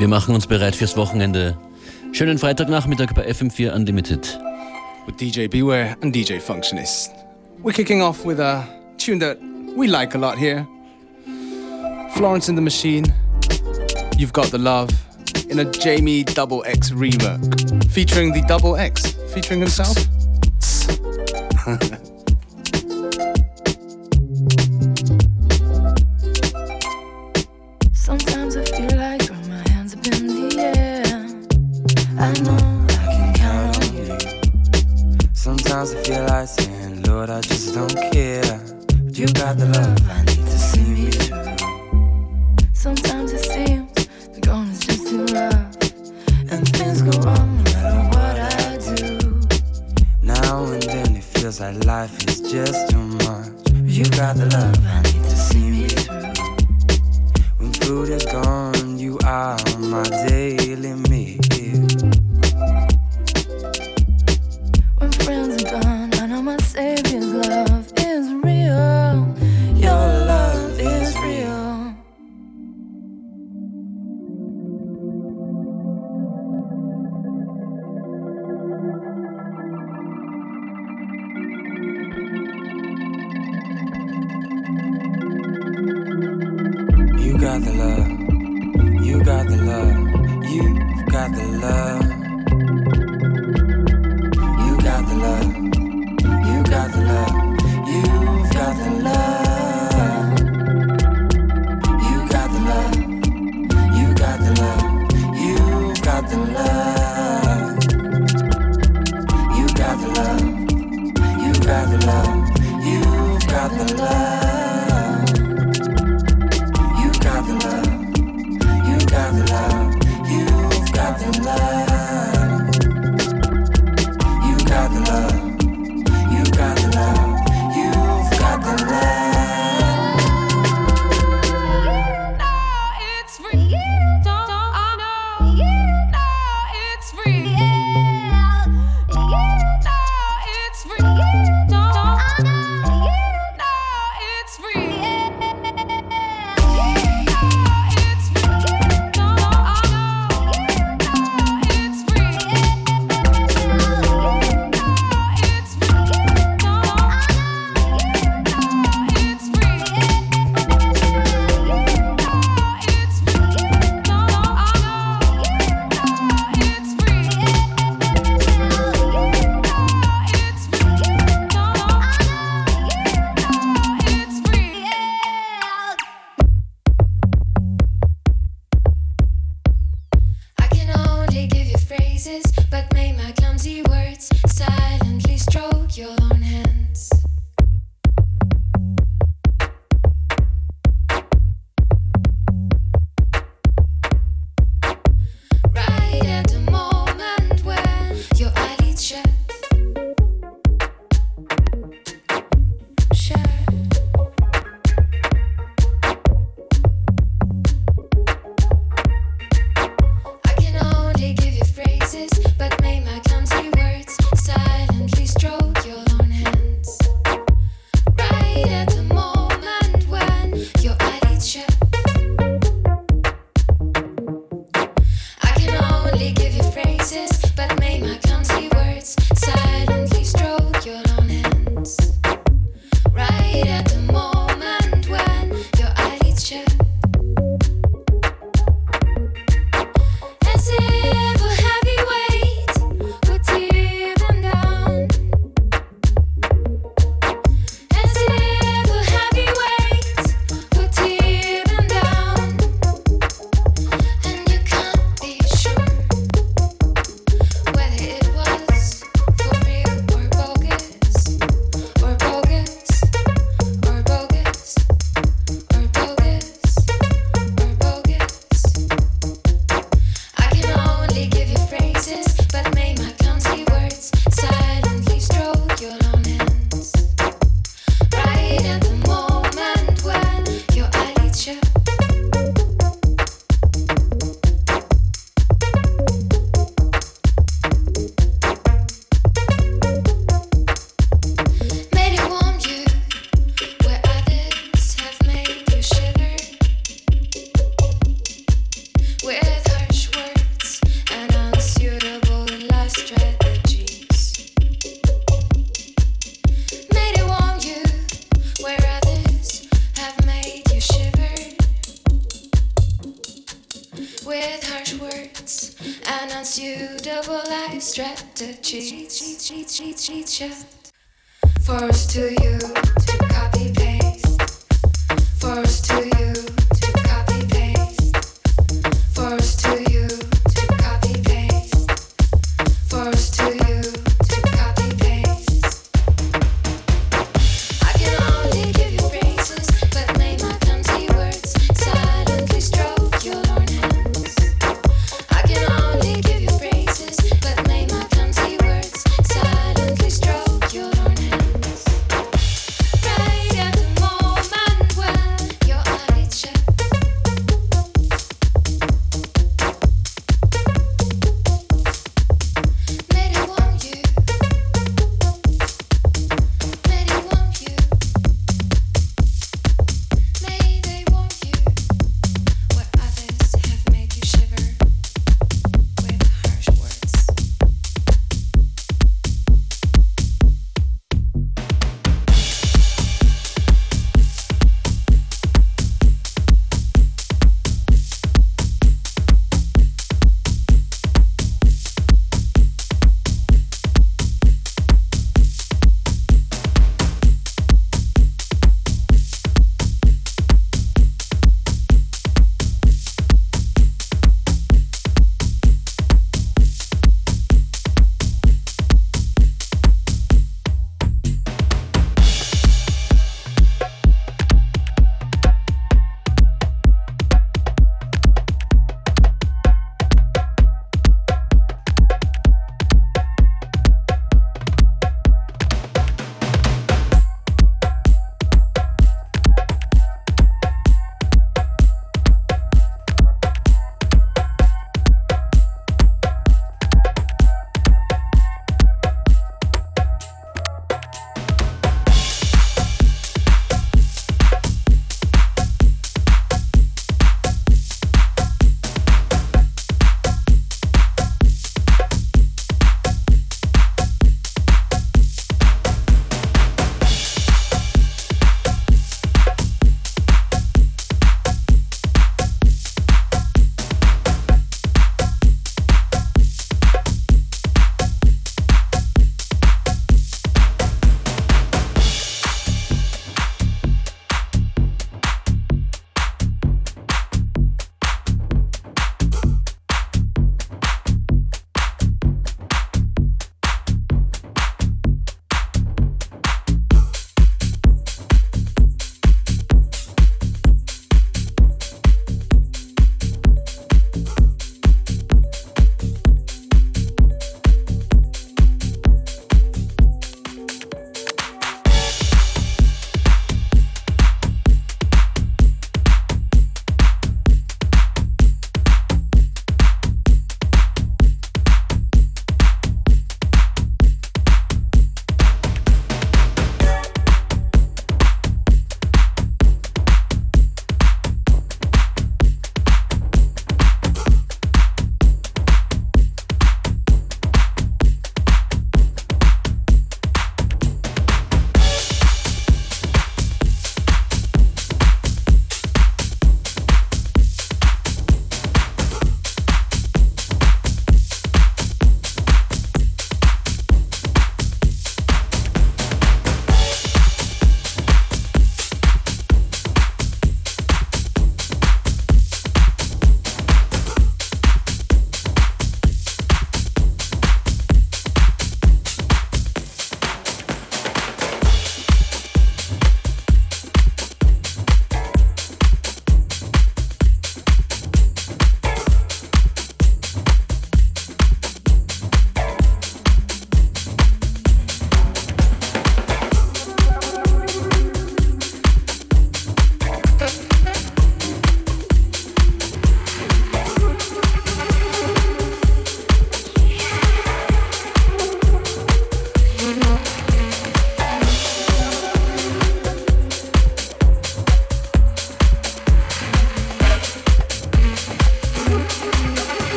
Wir machen uns bereit fürs Wochenende. Schönen Freitagnachmittag bei FM4 Unlimited. With DJ Beware and DJ Functionist. We're kicking off with a tune that we like a lot here. Florence in the Machine, You've Got the Love, in a Jamie Double X rework, featuring the Double X, featuring himself. like a love. Strategy. Force to you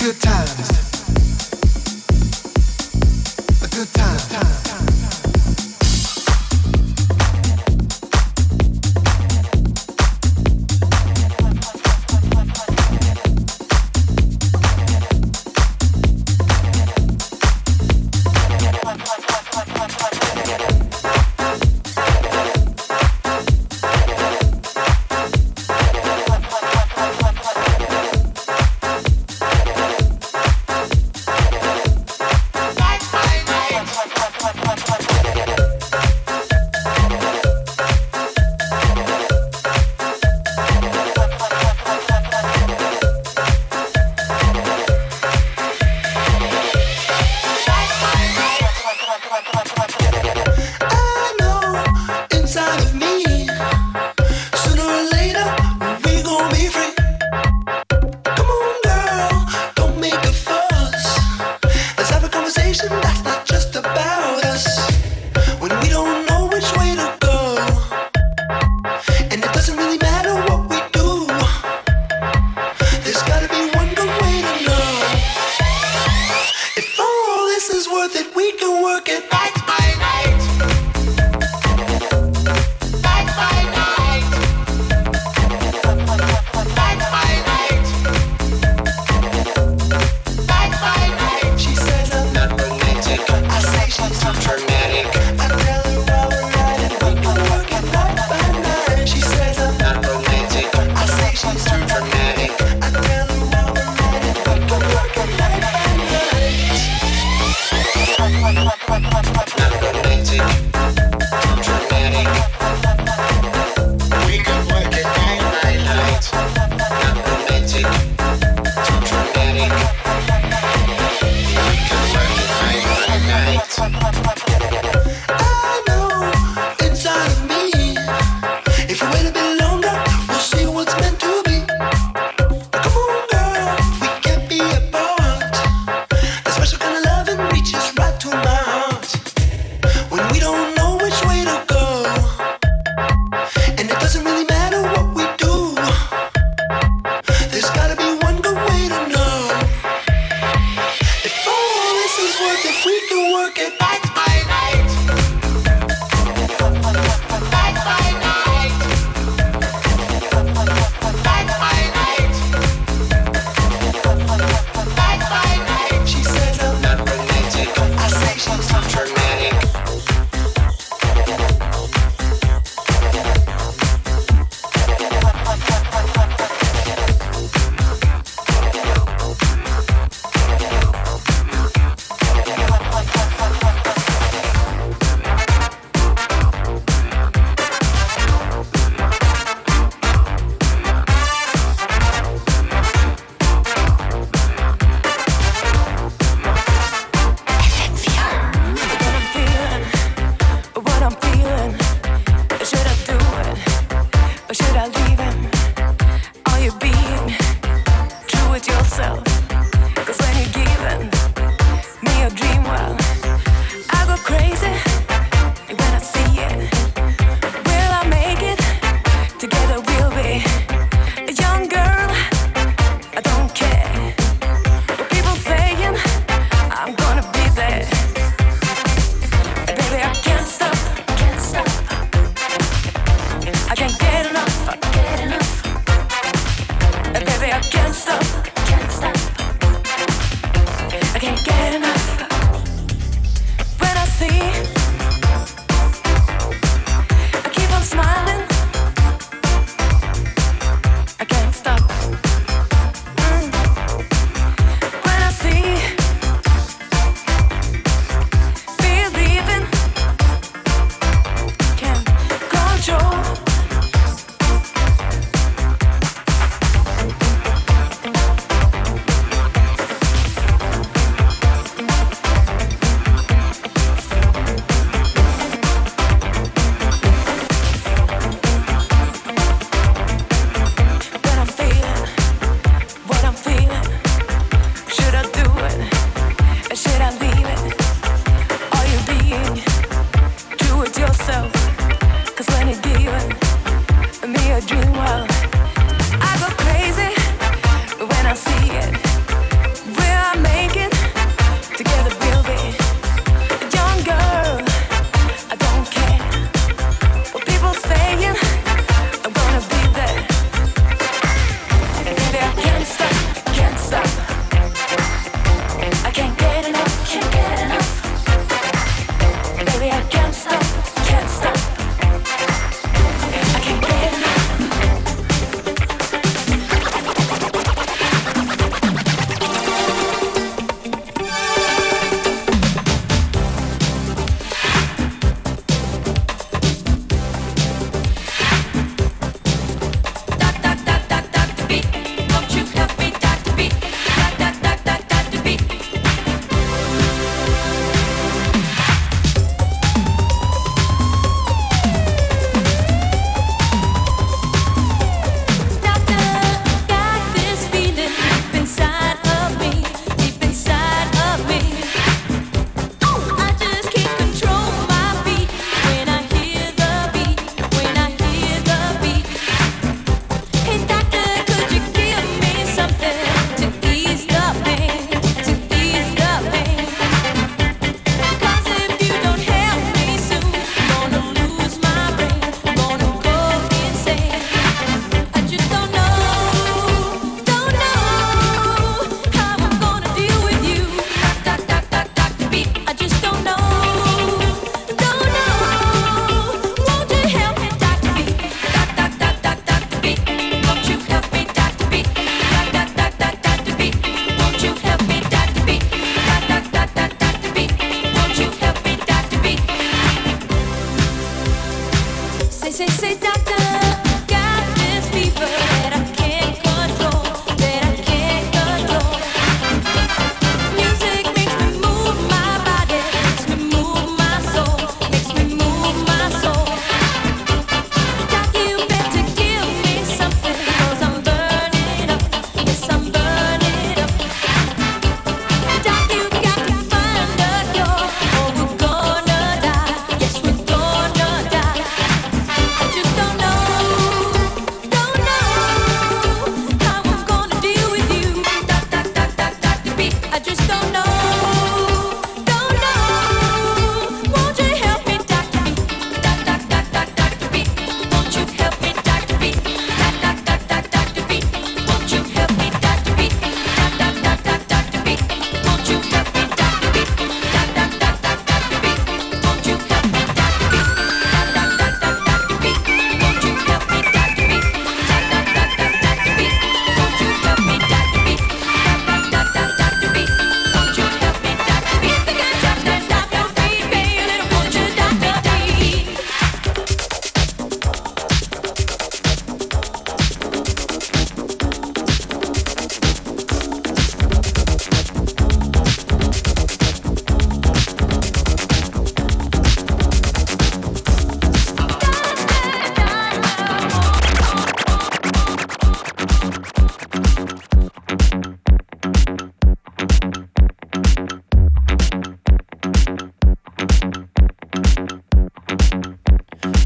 good times.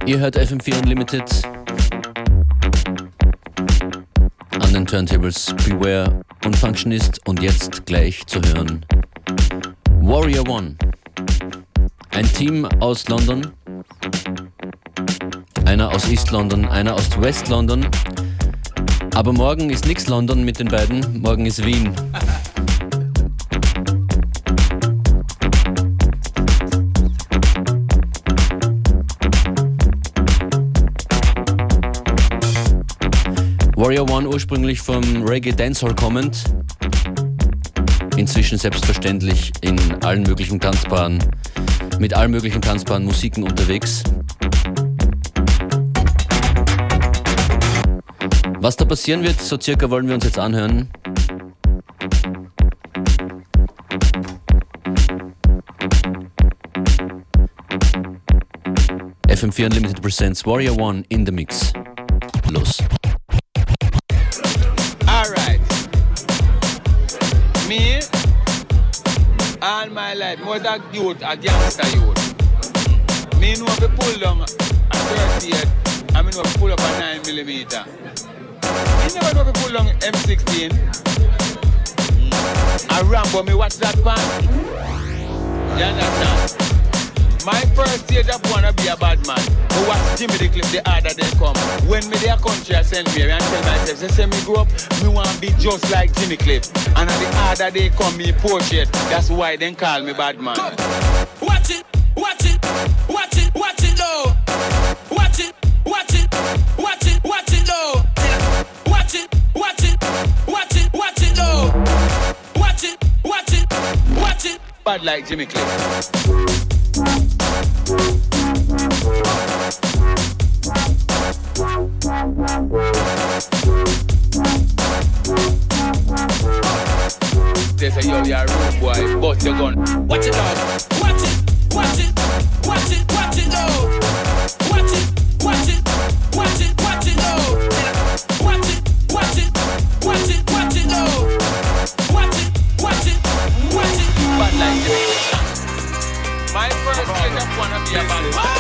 Ihr hört FM4 Unlimited an den Turntables Beware und Functionist und jetzt gleich zu hören Warrior One. Ein Team aus London, einer aus East London, einer aus West London. Aber morgen ist nichts London mit den beiden, morgen ist Wien. Warrior One ursprünglich vom Reggae Dancehall kommend, inzwischen selbstverständlich in allen möglichen Tanzbaren, mit allen möglichen Tanzbaren Musiken unterwegs. Was da passieren wird, so circa wollen wir uns jetzt anhören. FM4 Unlimited presents Warrior One in the Mix. Los. my life, me was a youth, a gangster youth. Me know if pull down a 38, I mean if pull up a 9 millimeter. You never know if pull down M16. I A Rambo, me watch that part. straight up wanna be a bad man. They watch Jimmy the clip the harder they come. When me their country, I send me and tell myself, they say me grow up, me wanna be just like Jimmy Cliff. And the harder they come, me portrait. That's why they call me bad man. Watch it, watch it, watch it, watch it, though. Watch it, watch it, watch it, watch it, though. Watch it, watch it, watch it, watch it, though. Watch it, watch it, watch it. Bad like Jimmy Cliff. They say, yo, you a rude boy, but you're. Watch it. Watch it. Watch it. Watch it. Yeah.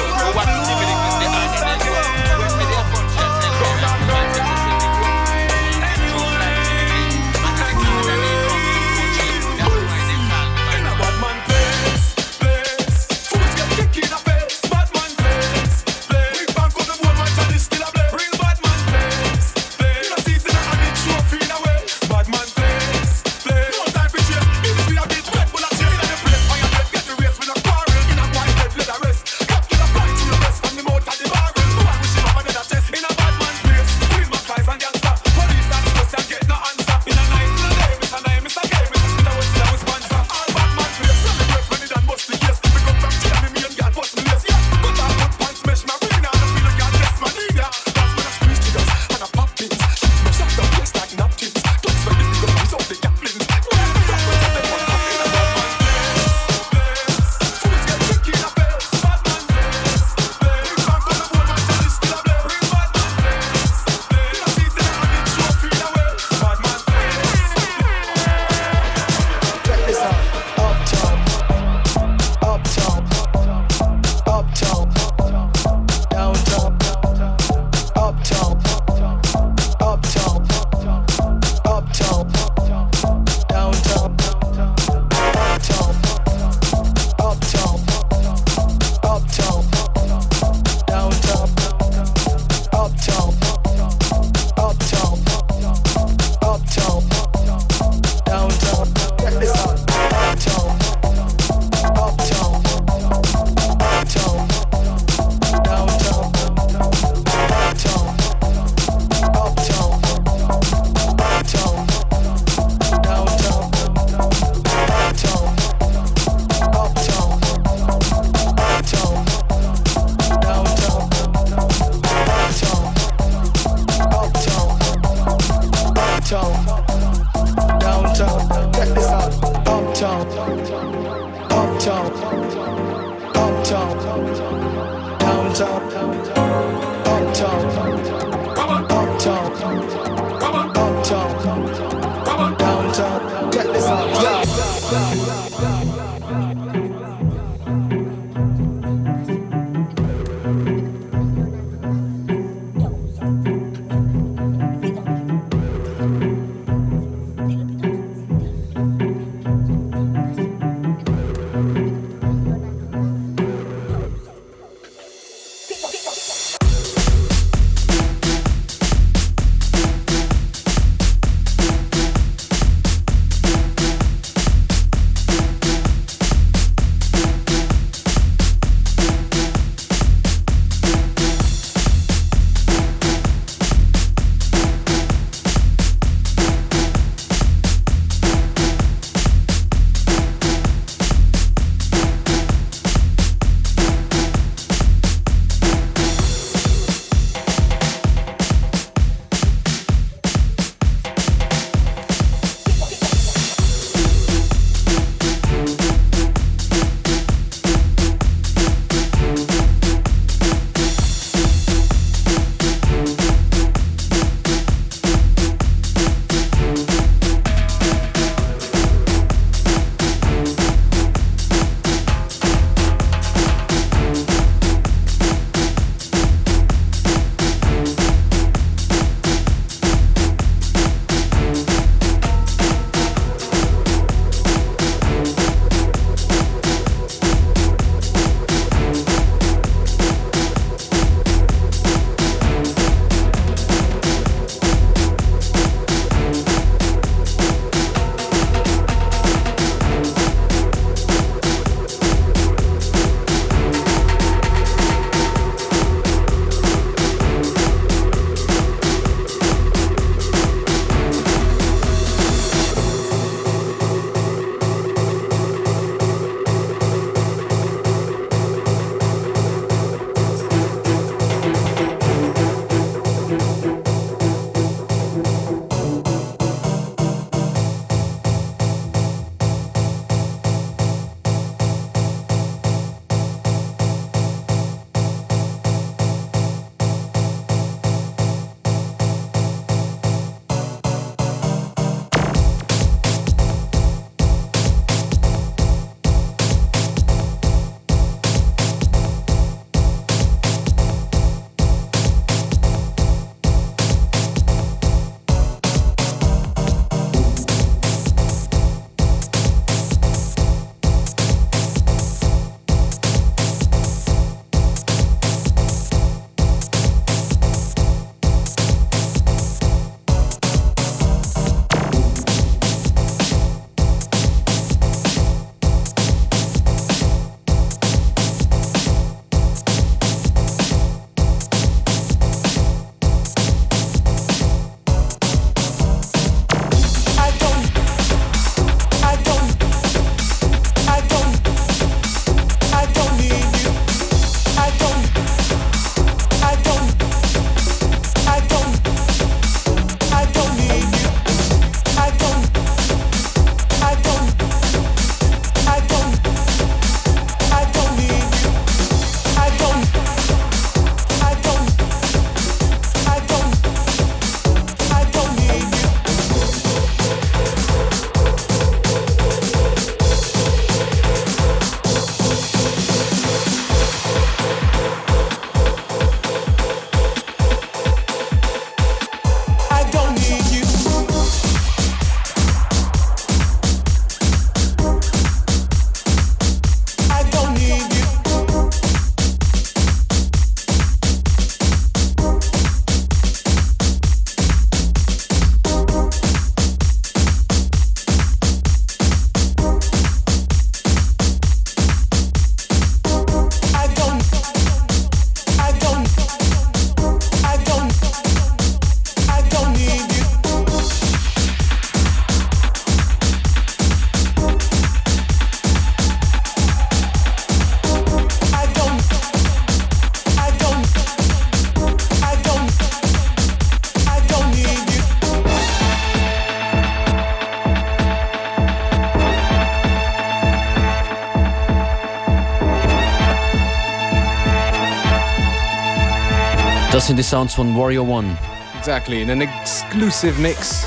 Sind die Sounds von Warrior One. Exactly, in an exclusive mix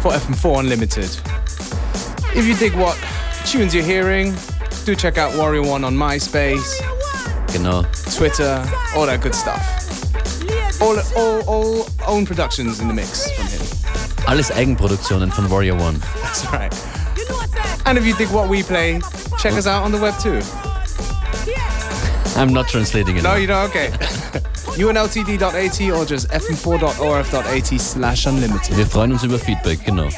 for FM4 Unlimited. If you dig what tunes you're hearing, do check out Warrior One on MySpace, Genau. Twitter, all that good stuff. All, all, all own productions in the mix from him. Alles Eigenproduktionen von Warrior One. That's right. And if you dig what we play, check us out on the web too. I'm not translating it. No, you don't? Okay. unltd.at or just fm4.orf.at slash unlimited. Wir freuen uns über Feedback, genau.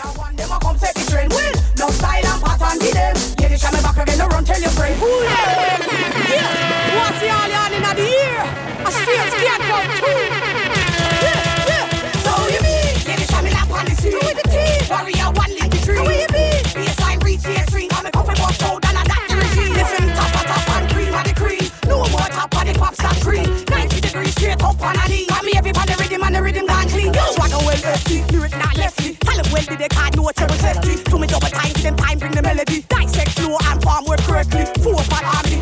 Lefty, lyric not lefty. Talent well did they card no triple testy. To me double time, give them time, bring the melody. Dissect flow and form work correctly. Four part harmony,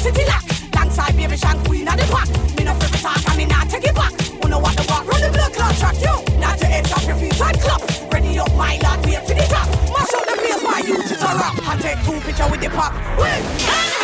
city lock. Alongside baby shank queen of the pack. Me no free talk and me not take it back. Who know what the walk? Run the blood clot track, yo. Not to edge off your feet, time clap. Ready up my lad, wait to the top. Mash up the place, my youth to rap. I take two picture with the pop. Wait.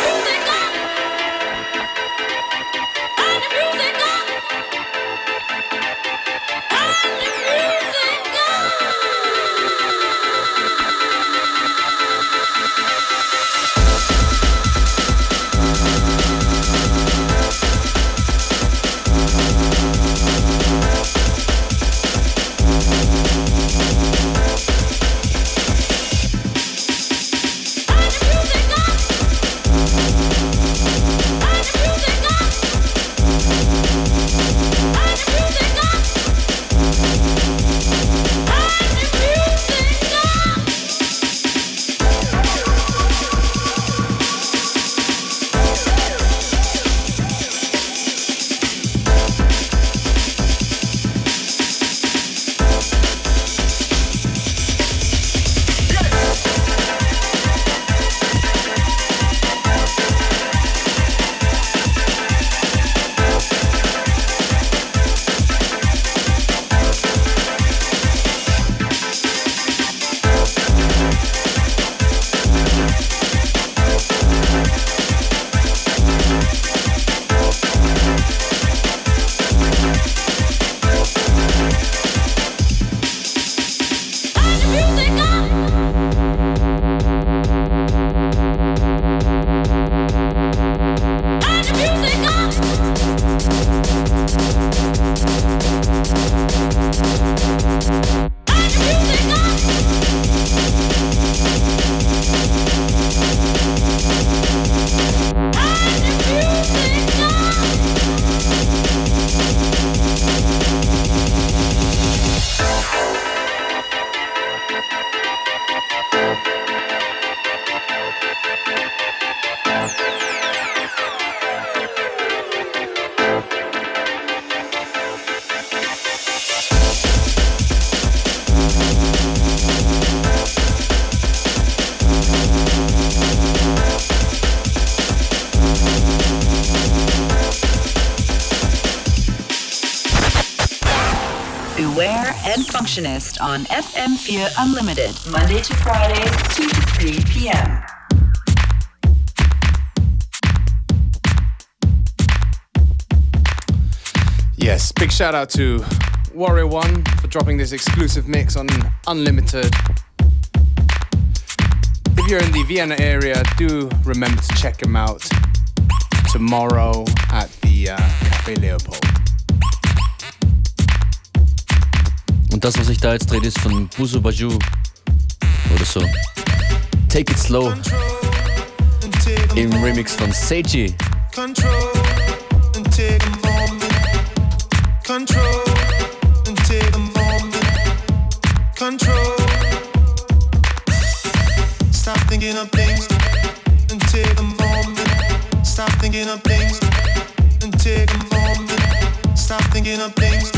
On FM4 Unlimited, Monday to Friday, 2 to 3 p.m. Yes, big shout out to Warrior One for dropping this exclusive mix on Unlimited. If you're in the Vienna area, do remember to check him out tomorrow at the uh, Café Leopold. Und das, was ich da jetzt dreht, ist von Busu Baju oder so. Take It Slow im Remix von Seiji. thinking of things and take a moment. Stop thinking of things and take a moment. Stop thinking of things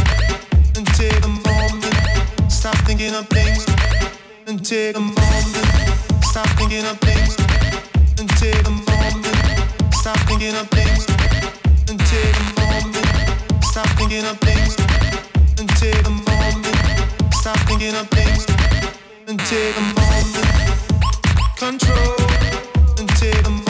and take a moment. Stop thinking of things and take a moment. Stop thinking of things and take a moment. Stop thinking of things and take a moment. Stop thinking of things and take a moment. Stop thinking of things and take a moment. Control and take a moment.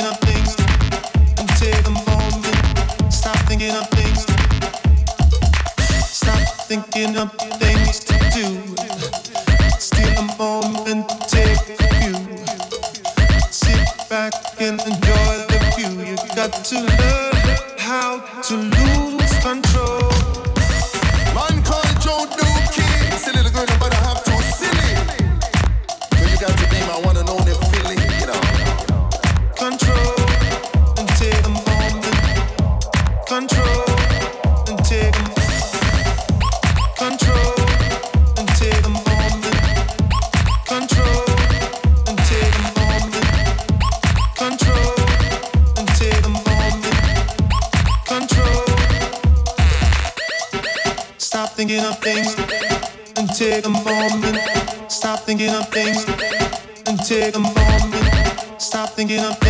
Thinking of things moment. Stop thinking of things. Stop thinking of things thinking of things and take a moment. Stop thinking of things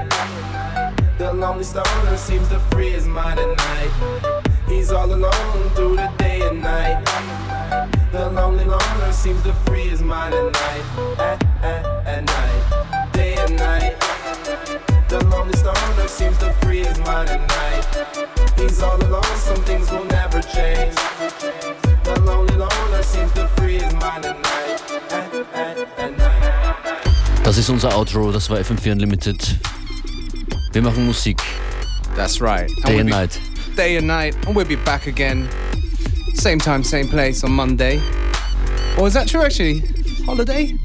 the lonely stoner seems to free his mind at night. He's all alone through the day and night. The lonely loner seems to free his mind at night. At, at, at night. Day and night. The lonely stoner seems to free his mind at night. He's all alone, some things will never change. The lonely loner seems to free his mind at night. At, at, at night. Das ist unser Outro, das war FM4 Unlimited. Wir machen Musik. That's right. Day we'll and be- night. Day and night. And we'll be back again. Same time, same place on Monday. Or is that true actually? Holiday?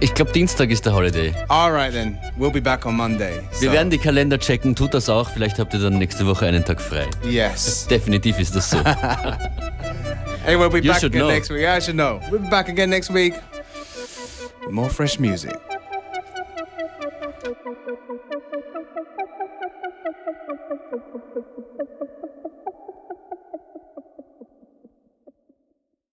Ich glaube, Dienstag ist der Holiday. Alright then. We'll be back on Monday. Wir So, werden die Kalender checken, tut das auch. Vielleicht habt ihr dann nächste Woche einen Tag frei. Yes. Definitiv ist das so. Hey, we'll be You back again know. next week. I should know. We'll be back again next week with more fresh music.